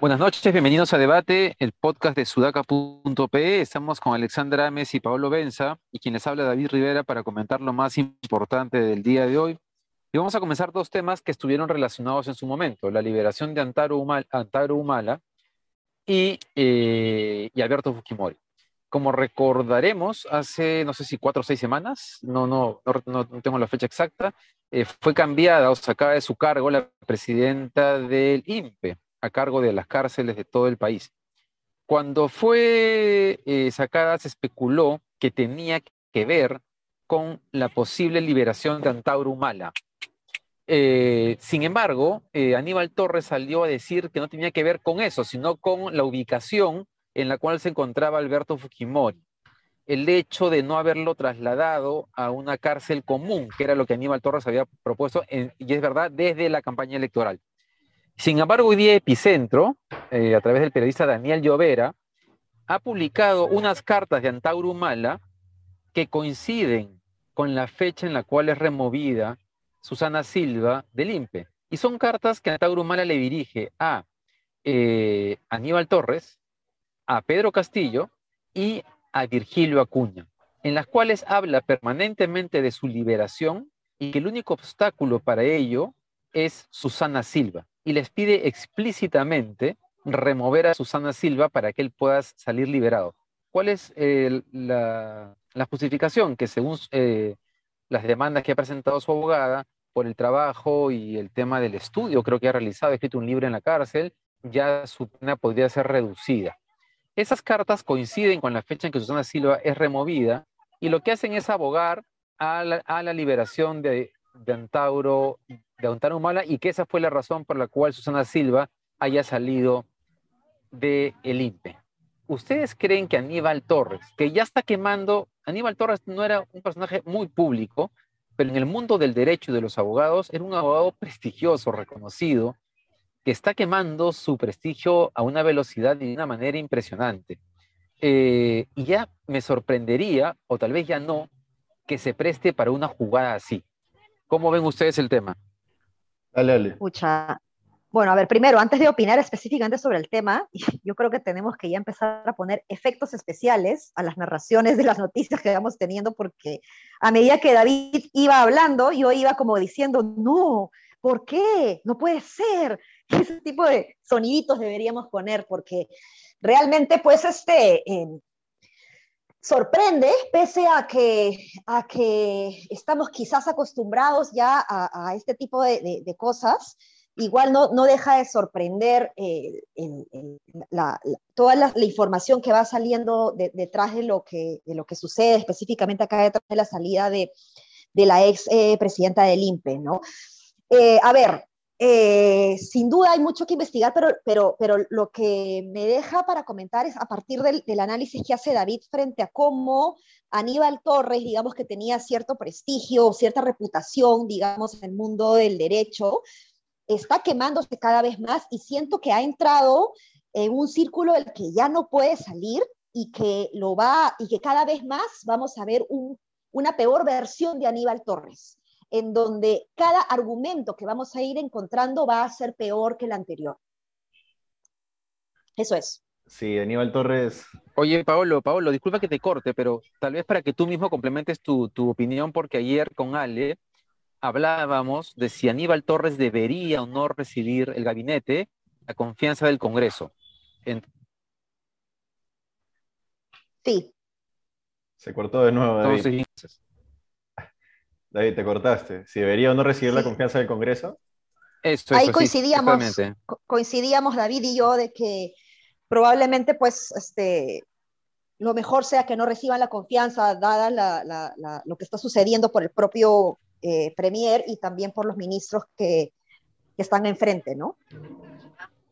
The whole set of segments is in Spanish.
Buenas noches, bienvenidos a Debate, el podcast de sudaca.pe. Estamos con Alexandra Ames y Pablo Benza, y quien les habla David Rivera para comentar lo más importante del día de hoy. Y vamos a comenzar dos temas que estuvieron relacionados en su momento, la liberación de Antaro, Humala y, eh, y, Alberto Fujimori. Como recordaremos, hace no sé si cuatro o seis semanas, no, no, no, no tengo la fecha exacta, eh, fue cambiada o sacada de su cargo la presidenta del INPE, a cargo de las cárceles de todo el país. Cuando fue eh, sacada, se especuló que tenía que ver con la posible liberación de Antauro Humala. Eh, sin embargo, eh, Aníbal Torres salió a decir que no tenía que ver con eso, sino con la ubicación en la cual se encontraba Alberto Fujimori. El hecho de no haberlo trasladado a una cárcel común, que era lo que Aníbal Torres había propuesto, y es verdad, desde la campaña electoral. Sin embargo, hoy día Epicentro, eh, a través del periodista Daniel Llovera, ha publicado unas cartas de Antauro Humala que coinciden con la fecha en la cual es removida Susana Silva del INPE. Y son cartas que Antauro Humala le dirige a eh, Aníbal Torres, a Pedro Castillo y a Virgilio Acuña, en las cuales habla permanentemente de su liberación y que el único obstáculo para ello es Susana Silva y les pide explícitamente remover a Susana Silva para que él pueda salir liberado. ¿Cuál es la, justificación? Que según eh, las demandas que ha presentado su abogada por el trabajo y el tema del estudio, creo que ha realizado, ha escrito un libro en la cárcel, ya su pena podría ser reducida. Esas cartas coinciden con la fecha en que Susana Silva es removida y lo que hacen es abogar a la liberación de, de Antauro, de Antauro Humala y que esa fue la razón por la cual Susana Silva haya salido de el. ¿Ustedes creen que Aníbal Torres, que ya está quemando, Aníbal Torres no era un personaje muy público, pero en el mundo del derecho y de los abogados era un abogado prestigioso, reconocido, que está quemando su prestigio a una velocidad y de una manera impresionante. Eh, y ya me sorprendería, o tal vez ya no, que se preste para una jugada así. ¿Cómo ven ustedes el tema? Dale, dale. Escucha. Bueno, a ver, primero, antes de opinar específicamente sobre el tema, yo creo que tenemos que ya empezar a poner efectos especiales a las narraciones de las noticias que vamos teniendo, porque a medida que David iba hablando, yo iba como diciendo, no, ¿por qué? No puede ser. Ese tipo de soniditos deberíamos poner, porque realmente, pues, este, sorprende, pese a que, a que estamos quizás acostumbrados ya a, este tipo de, cosas, igual no, no, deja de sorprender eh, toda la, información que va saliendo detrás de lo, que, de lo que sucede, específicamente acá detrás de la salida de, la ex eh, presidenta del INPE, ¿no? Eh, a ver, sin duda hay mucho que investigar, pero, pero, pero lo que me deja para comentar es a partir del, análisis que hace David frente a cómo Aníbal Torres, digamos que tenía cierto prestigio, cierta reputación, digamos, en el mundo del derecho, está quemándose cada vez más y siento que ha entrado en un círculo del que ya no puede salir y que lo va y que cada vez más vamos a ver una peor versión de Aníbal Torres en donde cada argumento que vamos a ir encontrando va a ser peor que el anterior. Eso es. Sí, Aníbal Torres. Oye, Paolo, Paolo, disculpa que te corte, pero tal vez para que tú mismo complementes tu, opinión, porque ayer con Ale hablábamos de si Aníbal Torres debería o no recibir el gabinete, la confianza del Congreso. Sí. Se cortó de nuevo. David. David, te cortaste. Si debería o no recibir la confianza del Congreso. Esto, Ahí coincidíamos, coincidíamos David y yo de que probablemente pues este, lo mejor sea que no reciban la confianza dada lo que está sucediendo por el propio eh, Premier y también por los ministros que, que están enfrente, ¿no?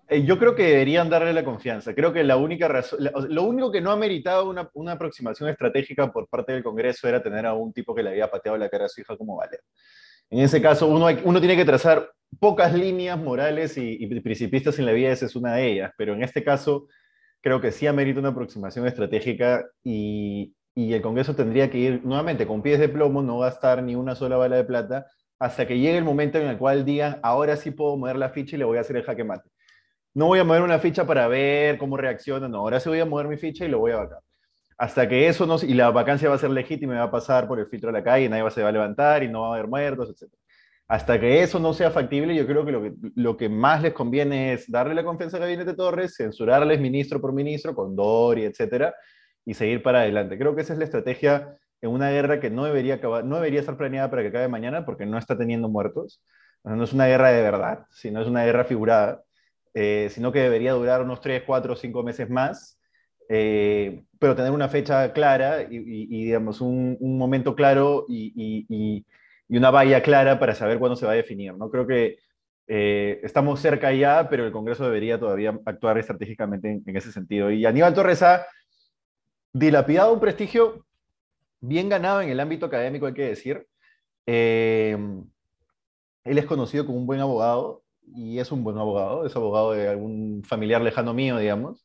Eh, yo creo que deberían darle la confianza. Creo que la única razón, lo único que no ha meritado una, aproximación estratégica por parte del Congreso era tener a un tipo que le había pateado la cara a su hija como Valer. En ese caso, uno, tiene que trazar pocas líneas morales y, y principistas en la vida, esa es una de ellas, pero en este caso, creo que sí amerita una aproximación estratégica y, y el Congreso tendría que ir nuevamente con pies de plomo, no gastar ni una sola bala de plata hasta que llegue el momento en el cual digan, ahora sí puedo mover la ficha y le voy a hacer el jaque mate. No voy a mover una ficha para ver cómo reacciona, no, ahora sí voy a mover mi ficha y lo voy a vacar. Hasta que eso no, y la vacancia va a ser legítima y va a pasar por el filtro de la calle, nadie se va a levantar y no va a haber muertos, etc. Hasta que eso no sea factible, yo creo que lo, que más les conviene es darle la confianza al gabinete Torres, censurarles ministro por ministro, con Dori, etcétera, y seguir para adelante. Creo que esa es la estrategia en una guerra que no debería, acabar, no debería estar planeada para que acabe mañana porque no está teniendo muertos. No es una guerra de verdad, sino es una guerra figurada, eh, sino que debería durar unos 3, 4, 5 meses más, eh, pero tener una fecha clara y, digamos, un, momento claro y, y, una valla clara para saber cuándo se va a definir. ¿no? Creo que eh, estamos cerca ya, pero el Congreso debería todavía actuar estratégicamente en, ese sentido. Y Aníbal Torres dilapidado un prestigio bien ganado en el ámbito académico, hay que decir. Eh, él es conocido como un buen abogado y es un buen abogado, es abogado de algún familiar lejano mío, digamos.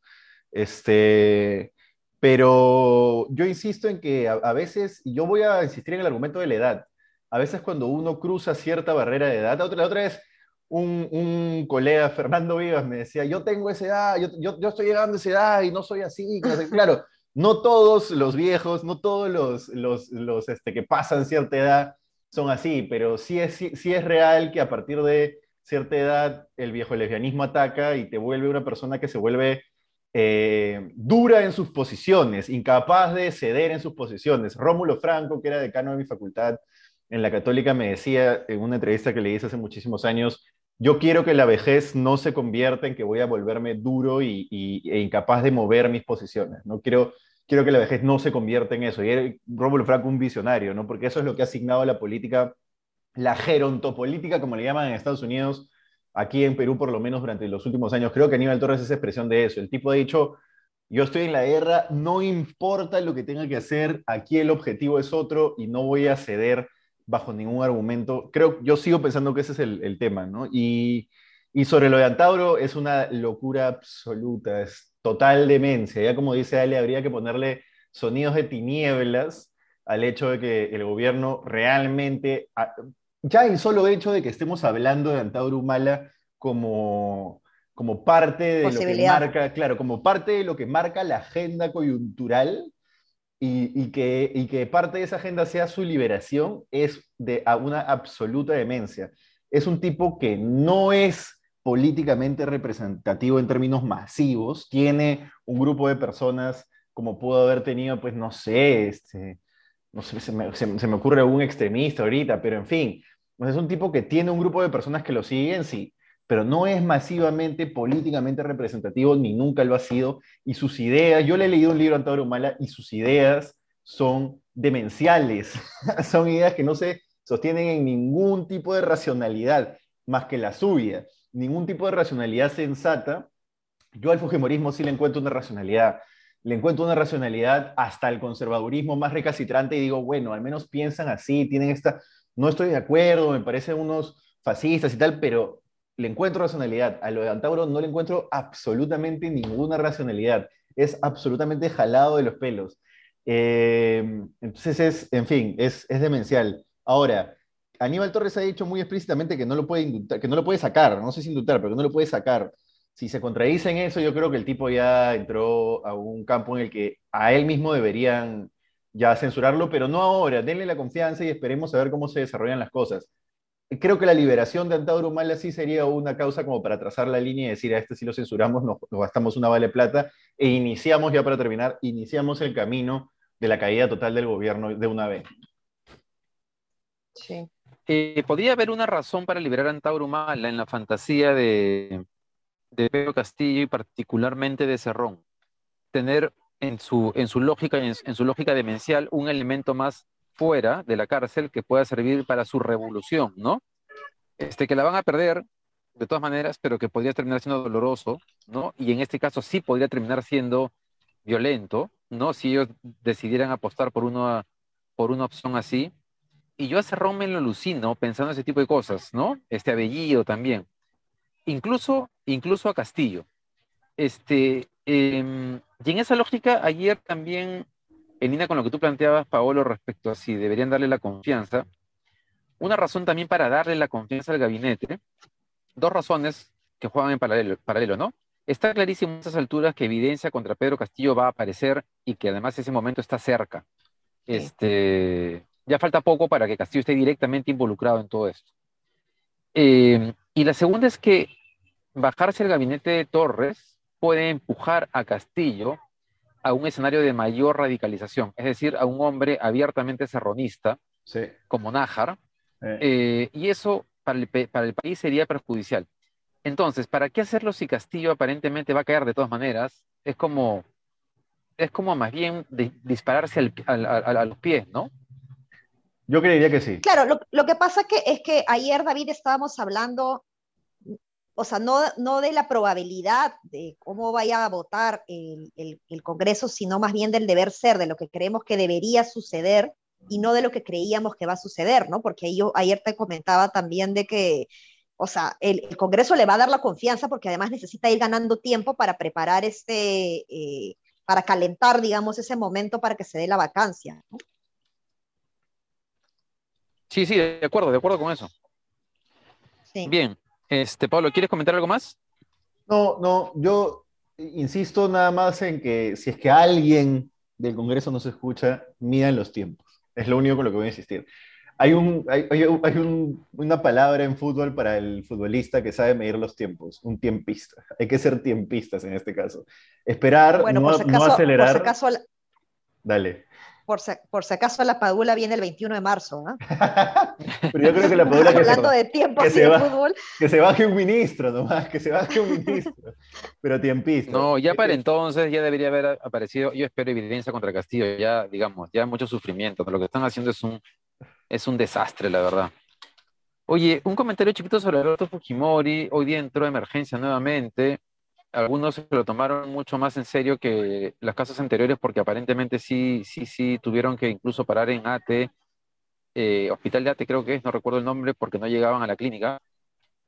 Este, pero yo insisto en que a, veces, yo voy a insistir en el argumento de la edad, a veces cuando uno cruza cierta barrera de edad, otra, la otra vez un, un, colega, Fernando Vivas, me decía, yo tengo esa edad, yo, yo, yo estoy llegando a esa edad y no soy así. Claro, no todos los viejos, no todos los, los, este, que pasan cierta edad son así, pero sí es, sí, es real que a partir de cierta edad el viejo lesbianismo ataca y te vuelve una persona que se vuelve eh, dura en sus posiciones, incapaz de ceder en sus posiciones. Rómulo Franco, que era decano de mi facultad en la católica, me decía en una entrevista que le hice hace muchísimos años, yo quiero que la vejez no se convierta en que voy a volverme duro y, e incapaz de mover mis posiciones. No quiero, quiero que la vejez no se convierta en eso. Y Rómulo Franco un visionario, ¿no? Porque eso es lo que ha asignado a la política, la gerontopolítica, como le llaman en Estados Unidos, aquí en Perú por lo menos durante los últimos años. Creo que Aníbal Torres es expresión de eso. El tipo ha dicho, yo estoy en la guerra, no importa lo que tenga que hacer, aquí el objetivo es otro y no voy a ceder bajo ningún argumento. Creo, yo sigo pensando que ese es el, tema, ¿no? Y, y, sobre lo de Antauro es una locura absoluta, es total demencia. Ya como dice Ale, habría que ponerle sonidos de tinieblas al hecho de que el gobierno realmente, ya el solo hecho de que estemos hablando de Antauro Humala como, como parte de lo que marca, claro, como parte de lo que marca la agenda coyuntural, y, que, y, que, parte de esa agenda sea su liberación es de una absoluta demencia. Es un tipo que no es políticamente representativo en términos masivos, tiene un grupo de personas como pudo haber tenido, pues no sé, este, no se me, se, me, ocurre algún extremista ahorita, pero en fin, es un tipo que tiene un grupo de personas que lo siguen, sí, pero no es masivamente políticamente representativo, ni nunca lo ha sido, y sus ideas, yo le he leído un libro a Antonio Humala, y sus ideas son demenciales, son ideas que no se sostienen en ningún tipo de racionalidad, más que la suya, ningún tipo de racionalidad sensata. Yo al Fujimorismo sí le encuentro una racionalidad, le encuentro una racionalidad hasta el conservadurismo más recalcitrante y digo, bueno, al menos piensan así, tienen esta, no estoy de acuerdo, me parecen unos fascistas y tal, pero le encuentro racionalidad. A lo de Antauro no le encuentro absolutamente ninguna racionalidad. Es absolutamente jalado de los pelos. Eh, entonces es, en fin, es, es, demencial. Ahora, Aníbal Torres ha dicho muy explícitamente que no lo puede indultar, que no lo puede sacar, no sé si indultar, pero que no lo puede sacar. Si se contradice en eso, yo creo que el tipo ya entró a un campo en el que a él mismo deberían ya censurarlo, pero no ahora. Denle la confianza y esperemos a ver cómo se desarrollan las cosas creo que la liberación de Antauro Humala sí sería una causa como para trazar la línea y decir a este si lo censuramos, nos, gastamos una vale plata e iniciamos, ya para terminar, iniciamos el camino de la caída total del gobierno de una vez. Sí. Eh, ¿Podría haber una razón para liberar a Antauro Humala en la fantasía de, de Pedro Castillo y particularmente de Cerrón? Tener en su, en su lógica, en su lógica demencial, un elemento más fuera de la cárcel que pueda servir para su revolución, ¿no? Este, que la van a perder de todas maneras, pero que podría terminar siendo doloroso, ¿no? Y en este caso sí podría terminar siendo violento, ¿no? Si ellos decidieran apostar por una, por una opción así. Y yo a Cerrón me lo alucino pensando en ese tipo de cosas, ¿no? Este Abellido también. Incluso, incluso a Castillo. Este, em, y en esa lógica, ayer también, en línea con lo que tú planteabas, Paolo, respecto a si deberían darle la confianza, una razón también para darle la confianza al gabinete, dos razones que juegan en paralelo, paralelo ¿no? Está clarísimo a estas alturas que evidencia contra Pedro Castillo va a aparecer y que además ese momento está cerca. Este, ya falta poco para que Castillo esté directamente involucrado en todo esto. Eh, y la segunda es que bajarse el gabinete de Torres puede empujar a Castillo a un escenario de mayor radicalización, es decir, a un hombre abiertamente serronista, como Nájar, eh, y eso para el, para el país sería perjudicial. Entonces, ¿para qué hacerlo si Castillo aparentemente va a caer de todas maneras? Es como, es como más bien dispararse a los pies, ¿no? Yo creería que sí. Claro, lo, que pasa que, es que ayer, David, estábamos hablando, o sea, no, no de la probabilidad de cómo vaya a votar el, el, Congreso, sino más bien del deber ser, de lo que creemos que debería suceder y no de lo que creíamos que va a suceder, ¿no? Porque yo ayer te comentaba también de que o sea, el, Congreso le va a dar la confianza porque además necesita ir ganando tiempo para preparar este, eh, para calentar, digamos, ese momento para que se dé la vacancia. Sí, sí, de acuerdo, de acuerdo con eso. Bien, este, Pablo, ¿quieres comentar algo más? No, no, yo insisto nada más en que si es que alguien del Congreso no se escucha, midan los tiempos. Es lo único con lo que voy a insistir. Hay, un, hay, una palabra en fútbol para el futbolista que sabe medir los tiempos, un tiempista. Hay que ser tiempistas en este caso. Esperar, no, acelerar. Por si Dale. Por si, acaso la Padula viene el 21 de marzo. Pero yo creo que la Padula que Hablando de tiempo que se fútbol. Que se baje un ministro nomás, que se baje un ministro. Pero tiempista. No, ya para entonces ya debería haber aparecido, yo espero evidencia contra Castillo, ya digamos, ya mucho sufrimiento. Lo que están haciendo es un, es un desastre, la verdad. Oye, un comentario chiquito sobre Alberto Fujimori. Hoy día entró a emergencia nuevamente. Algunos se lo tomaron mucho más en serio que las casos anteriores porque aparentemente sí, sí, sí tuvieron que incluso parar en ATE, eh, Hospital de ATE creo que es, no recuerdo el nombre porque no llegaban a la clínica.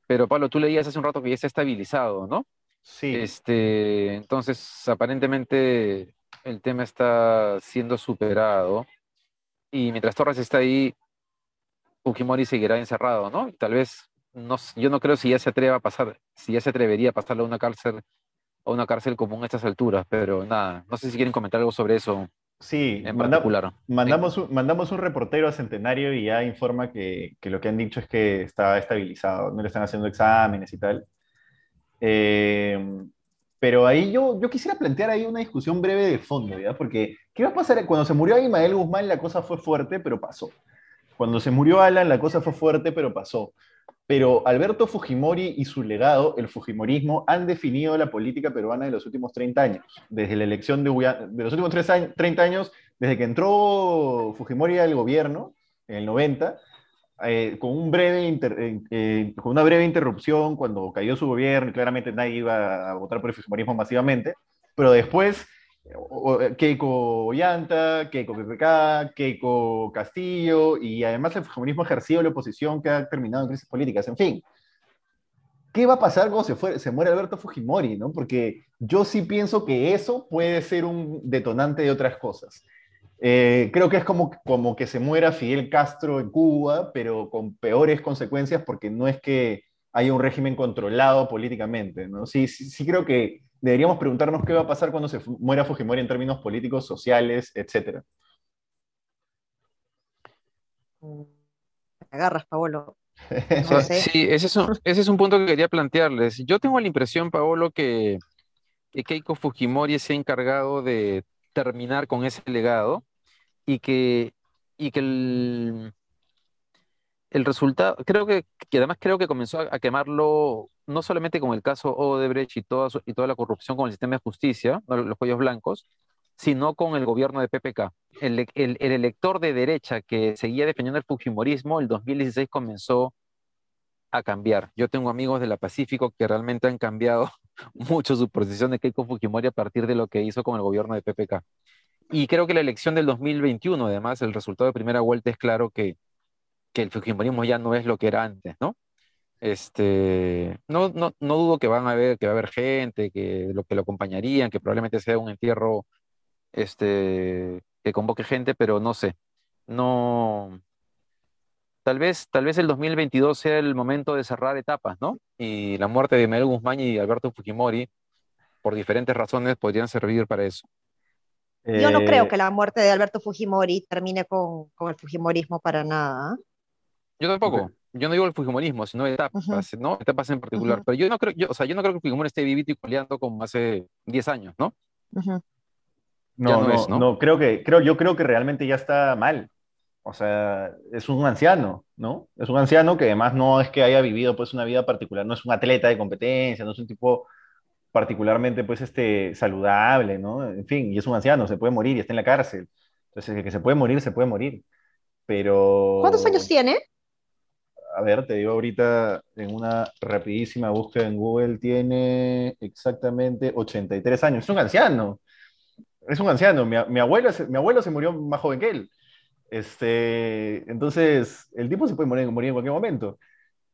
Pero Pablo, tú leías hace un rato que ya se ha estabilizado, ¿no? Sí. Este, entonces, aparentemente el tema está siendo superado. Y mientras Torres está ahí, Fujimori seguirá encerrado, ¿no? tal vez, no, yo no creo si ya se atreva a pasar, si ya se atrevería a pasarlo a una cárcel, a una cárcel común a estas alturas, pero nada, no sé si quieren comentar algo sobre eso. Sí, en particular. Mandamos, un, mandamos un reportero a Centenario y ya informa que, que, lo que han dicho es que está estabilizado, no le están haciendo exámenes y tal. Eh, pero ahí yo, yo quisiera plantear ahí una discusión breve de fondo, ¿ya? Porque, ¿qué va a pasar? Cuando se murió Ismael Guzmán la cosa fue fuerte, pero pasó. Cuando se murió Alan, la cosa fue fuerte, pero pasó. Pero Alberto Fujimori y su legado, el Fujimorismo, han definido la política peruana de los últimos 30 años. Desde la elección de, los últimos 30 años, desde que entró Fujimori al gobierno, en el 90, eh, eh, eh, con una breve interrupción cuando cayó su gobierno, claramente nadie iba a votar por el Fujimorismo masivamente, pero después Keiko Ollanta, Keiko PPK, Keiko Castillo, y además el fujimorismo ha ejercido la oposición que ha terminado en crisis políticas. En fin, ¿qué va a pasar cuando se, se muere Alberto Fujimori? ¿no? Porque yo sí pienso que eso puede ser un detonante de otras cosas. Eh, creo que es como, como que se muera Fidel Castro en Cuba, pero con peores consecuencias porque no es que haya un régimen controlado políticamente. ¿no? Sí, sí, sí creo que deberíamos preguntarnos qué va a pasar cuando se muera Fujimori en términos políticos, sociales, etc. agarras, Paolo. Sí, ese es, un, ese es, un, punto que quería plantearles. Yo tengo la impresión, Paolo, que, que Keiko Fujimori se ha encargado de terminar con ese legado y que, y que el, el resultado, creo que, además creo que comenzó a, quemarlo no solamente con el caso Odebrecht y toda, y toda la corrupción con el sistema de justicia, los cuellos blancos, sino con el gobierno de PPK. El, el, elector de derecha que seguía defendiendo el Fujimorismo, el 2016 comenzó a cambiar. Yo tengo amigos de la Pacífico que realmente han cambiado mucho su posición de Keiko Fujimori a partir de lo que hizo con el gobierno de PPK. Y creo que la elección del 2021, además, el resultado de primera vuelta es claro que que el fujimorismo ya no es lo que era antes, ¿no? Este, no, no, no dudo que van a haber, que va a haber gente, que lo que lo acompañarían, que probablemente sea un entierro, este, que convoque gente, pero no sé. No, tal vez, tal vez el 2022 sea el momento de cerrar etapas, ¿no? Y la muerte de Miguel Guzmán y Alberto Fujimori, por diferentes razones, podrían servir para eso. Yo no creo Eh, que la muerte de Alberto Fujimori termine con, con el Fujimorismo para nada. Yo tampoco. Yo no digo el fujimorismo, sino etapas, Ujú, ¿no? Etapas en particular. ujú, Pero yo no creo, yo, o sea, yo no creo que Fujimori esté vivito y coleando como hace 10 años, ¿no? ujú. Ya no, no no, es, ¿no? no, creo que, creo, yo creo que realmente ya está mal. O sea, es un anciano, ¿no? Es un anciano que además no es que haya vivido pues una vida particular, no es un atleta de competencia, no es un tipo particularmente pues este saludable, ¿no? En fin, y es un anciano, se puede morir y está en la cárcel. Entonces, el que se puede morir, se puede morir. ¿Cuántos años Pero, tiene? A ver, te digo ahorita en una rapidísima búsqueda en Google, tiene exactamente 83 años. Es un anciano, es un anciano. Mi, abuelo, mi abuelo se murió más joven que él. Este, entonces, el tipo se puede morir, morir en cualquier momento.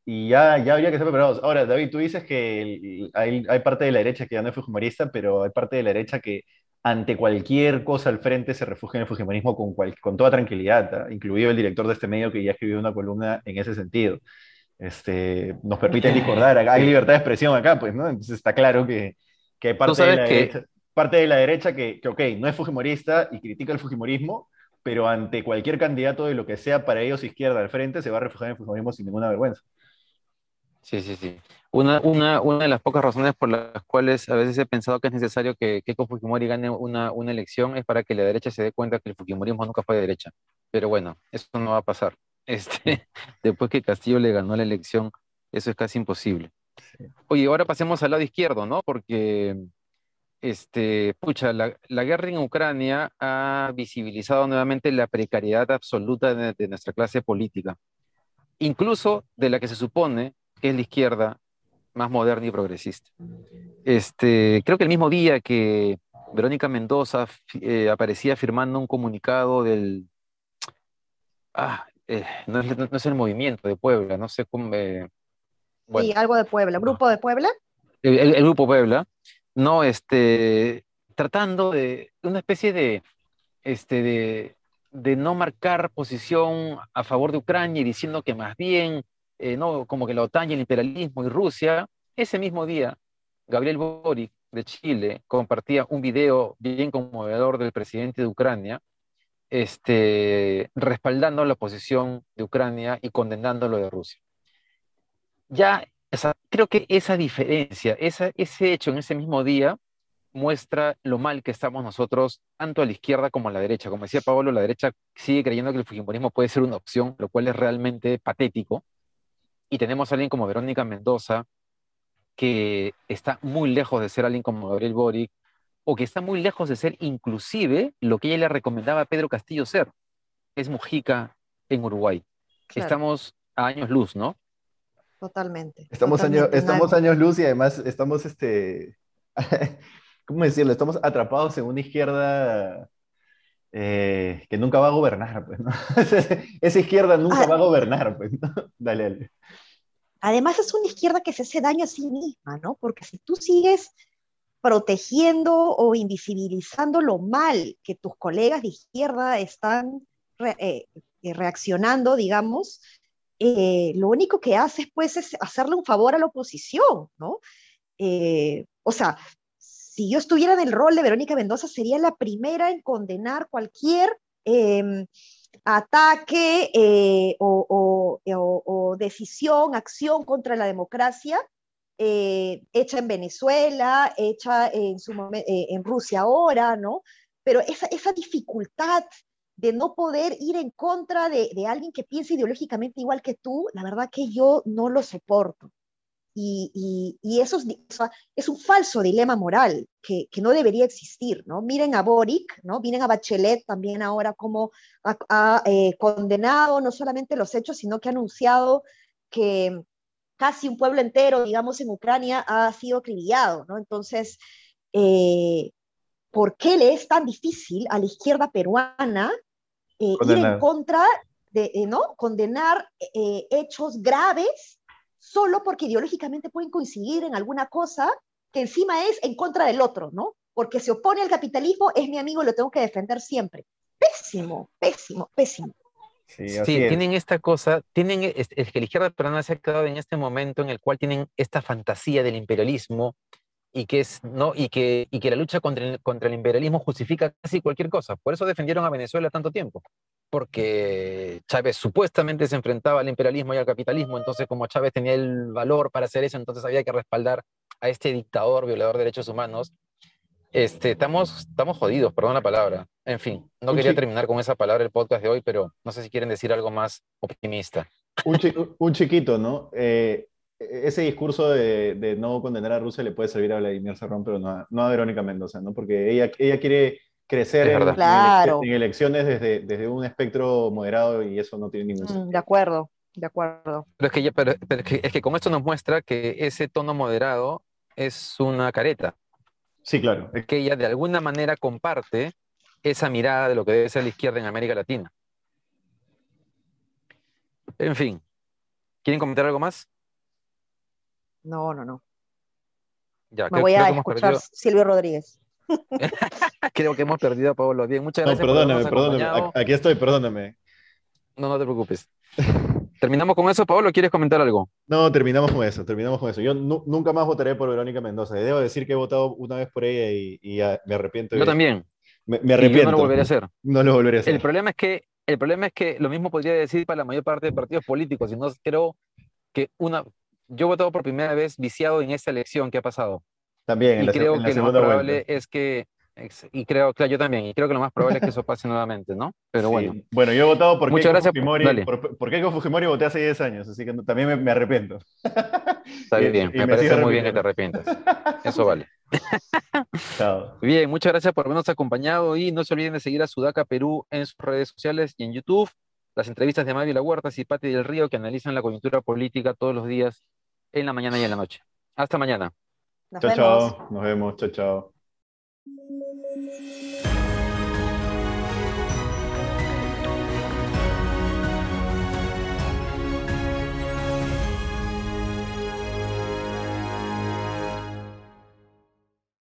Y ya, ya habría que estar preparados. Ahora, David, tú dices que el- hay, hay parte de la derecha que ya no es fujimorista, pero hay parte de la derecha que ante cualquier cosa al frente se refugia en el fujimorismo con, cual- con toda tranquilidad, ¿ah? Incluido el director de este medio que ya escribió una columna en ese sentido. Este, nos permite discordar, acá hay libertad de expresión acá, pues, ¿no? Entonces está claro que, que hay parte de la que, derecha, parte de la derecha que, que, ok, no es fujimorista y critica el fujimorismo, pero ante cualquier candidato de lo que sea para ellos izquierda al frente se va a refugiar en el fujimorismo sin ninguna vergüenza. Sí, sí, sí. Una, una, una de las pocas razones por las cuales a veces he pensado que es necesario que Keiko Fujimori gane una, una elección es para que la derecha se dé cuenta que el fujimorismo nunca fue de derecha. Pero bueno, eso no va a pasar. Este, después que Castillo le ganó la elección, eso es casi imposible. Oye, ahora pasemos al lado izquierdo, ¿no? Porque Este, pucha, la, la guerra en Ucrania ha visibilizado nuevamente la precariedad absoluta de, de nuestra clase política, incluso de la que se supone es la izquierda más moderna y progresista. Este, creo que el mismo día que Verónica Mendoza eh, aparecía firmando un comunicado del, ah, eh, no es, no es el movimiento de Puebla, no sé cómo, eh, bueno, Sí, algo de Puebla. ¿Grupo de Puebla? el, el- el grupo Puebla, no, este, tratando de una especie de, este, de, de no marcar posición a favor de Ucrania y diciendo que más bien, eh, no, como que la OTAN y el imperialismo y Rusia, ese mismo día, Gabriel Boric de Chile compartía un video bien conmovedor del presidente de Ucrania, este, respaldando la posición de Ucrania y condenando lo de Rusia ya, creo que esa diferencia, ese hecho en ese mismo día muestra lo mal que estamos nosotros, tanto a la izquierda como a la derecha. Como decía Pablo, la derecha sigue creyendo que el fujimorismo puede ser una opción, lo cual es realmente patético. Y tenemos a alguien como Verónica Mendoza, que está muy lejos de ser alguien como Gabriel Boric, o que está muy lejos de ser inclusive lo que ella le recomendaba a Pedro Castillo ser, que es Mujica en Uruguay. Claro, Estamos a años luz, ¿no? totalmente. Estamos, años, totalmente. estamos años luz y además estamos, este, ¿cómo decirlo? Estamos atrapados en una izquierda eh, que nunca va a gobernar, pues, ¿no? Esa izquierda nunca Ah, va a gobernar, pues, ¿no? Dale, dale. Además es una izquierda que se hace daño a sí misma, ¿no? Porque si tú sigues protegiendo o invisibilizando lo mal que tus colegas de izquierda están re- eh, eh, reaccionando, digamos, eh, lo único que haces pues es hacerle un favor a la oposición, ¿no? Eh, o sea, si yo estuviera en el rol de Verónica Mendoza, sería la primera en condenar cualquier eh, ataque eh, o, o, o, o, decisión, acción contra la democracia eh, hecha en Venezuela, hecha en, su eh, Rusia ahora, ¿no? Pero esa, esa dificultad de no poder ir en contra de, de, alguien que piensa ideológicamente igual que tú, la verdad que yo no lo soporto. Y, y, y eso es, un falso dilema moral que, que, no debería existir, ¿no? Miren a Boric, ¿no? Miren a Bachelet también ahora como ha, ha eh, condenado no solamente los hechos, sino que ha anunciado que casi un pueblo entero, digamos, en Ucrania ha sido acribillado, ¿no? Entonces, eh, ¿por qué le es tan difícil a la izquierda peruana eh, ir en contra de, eh, ¿no? Condenar hechos graves solo porque ideológicamente pueden coincidir en alguna cosa que encima es en contra del otro, ¿no? Porque se opone al capitalismo, es mi amigo, lo tengo que defender siempre. Pésimo, pésimo, pésimo. Sí, tienen esta cosa, tienen, es, que la izquierda peruana se ha quedado en este momento en el cual tienen esta fantasía del imperialismo y que, es, ¿no? y que, y que la lucha contra el, contra el imperialismo justifica casi cualquier cosa. Por eso defendieron a Venezuela tanto tiempo, porque Chávez supuestamente se enfrentaba al imperialismo y al capitalismo, entonces como Chávez tenía el valor para hacer eso, entonces había que respaldar a este dictador, violador de derechos humanos, este, estamos, estamos jodidos, perdón la palabra. En fin, no quería terminar con esa palabra el podcast de hoy, pero no sé si quieren decir algo más optimista. Un, chiquito, ¿no? Eh, ese discurso de, no condenar a Rusia le puede servir a Vladimir Serrón, pero no a, no a Verónica Mendoza, ¿no? Porque ella, ella quiere crecer en, elecciones desde, desde un espectro moderado y eso no tiene ningún sentido. Mm, de acuerdo, de acuerdo. Pero es que, pero, es, que, es que con esto nos muestra que ese tono moderado es una careta. Sí, claro. Que ella de alguna manera comparte esa mirada de lo que debe ser la izquierda en América Latina. En fin, ¿quieren comentar algo más? No, no, no. Ya, Me voy a escuchar Silvio Rodríguez. creo que hemos perdido a Pablo. Bien, muchas gracias. No, perdóname, perdóname. Aquí estoy, perdóname. No, no te preocupes. ¿Terminamos con eso, Pablo? ¿Quieres comentar algo? No, terminamos con eso, terminamos con eso. Yo nunca más votaré por Verónica Mendoza. Debo decir que he votado una vez por ella y, me arrepiento. Yo también. Me, arrepiento. no lo volveré a hacer. No lo volveré a hacer. El problema es que, el problema es que lo mismo podría decir para la mayor parte de partidos políticos. Y no creo que una... Yo he votado por primera vez viciado en esta elección que ha pasado. También, en y creo que lo más probable es que y creo, claro, yo también, y creo que lo más probable es que eso pase nuevamente, ¿no? Pero bueno. Bueno, yo he votado por Muchas gracias, Fujimori, por, por Keiko Fujimori voté hace 10 años, así que también me, arrepiento. Está bien, me, parece muy bien que te arrepientas. Eso vale. Chao. Bien, muchas gracias por habernos acompañado y no se olviden de seguir a Sudaca Perú en sus redes sociales y en YouTube. Las entrevistas de Mavi La Huerta y Pati del Río que analizan la coyuntura política todos los días en la mañana y en la noche. Hasta mañana. chao, chao. Nos vemos. Chao, chao. Thank you.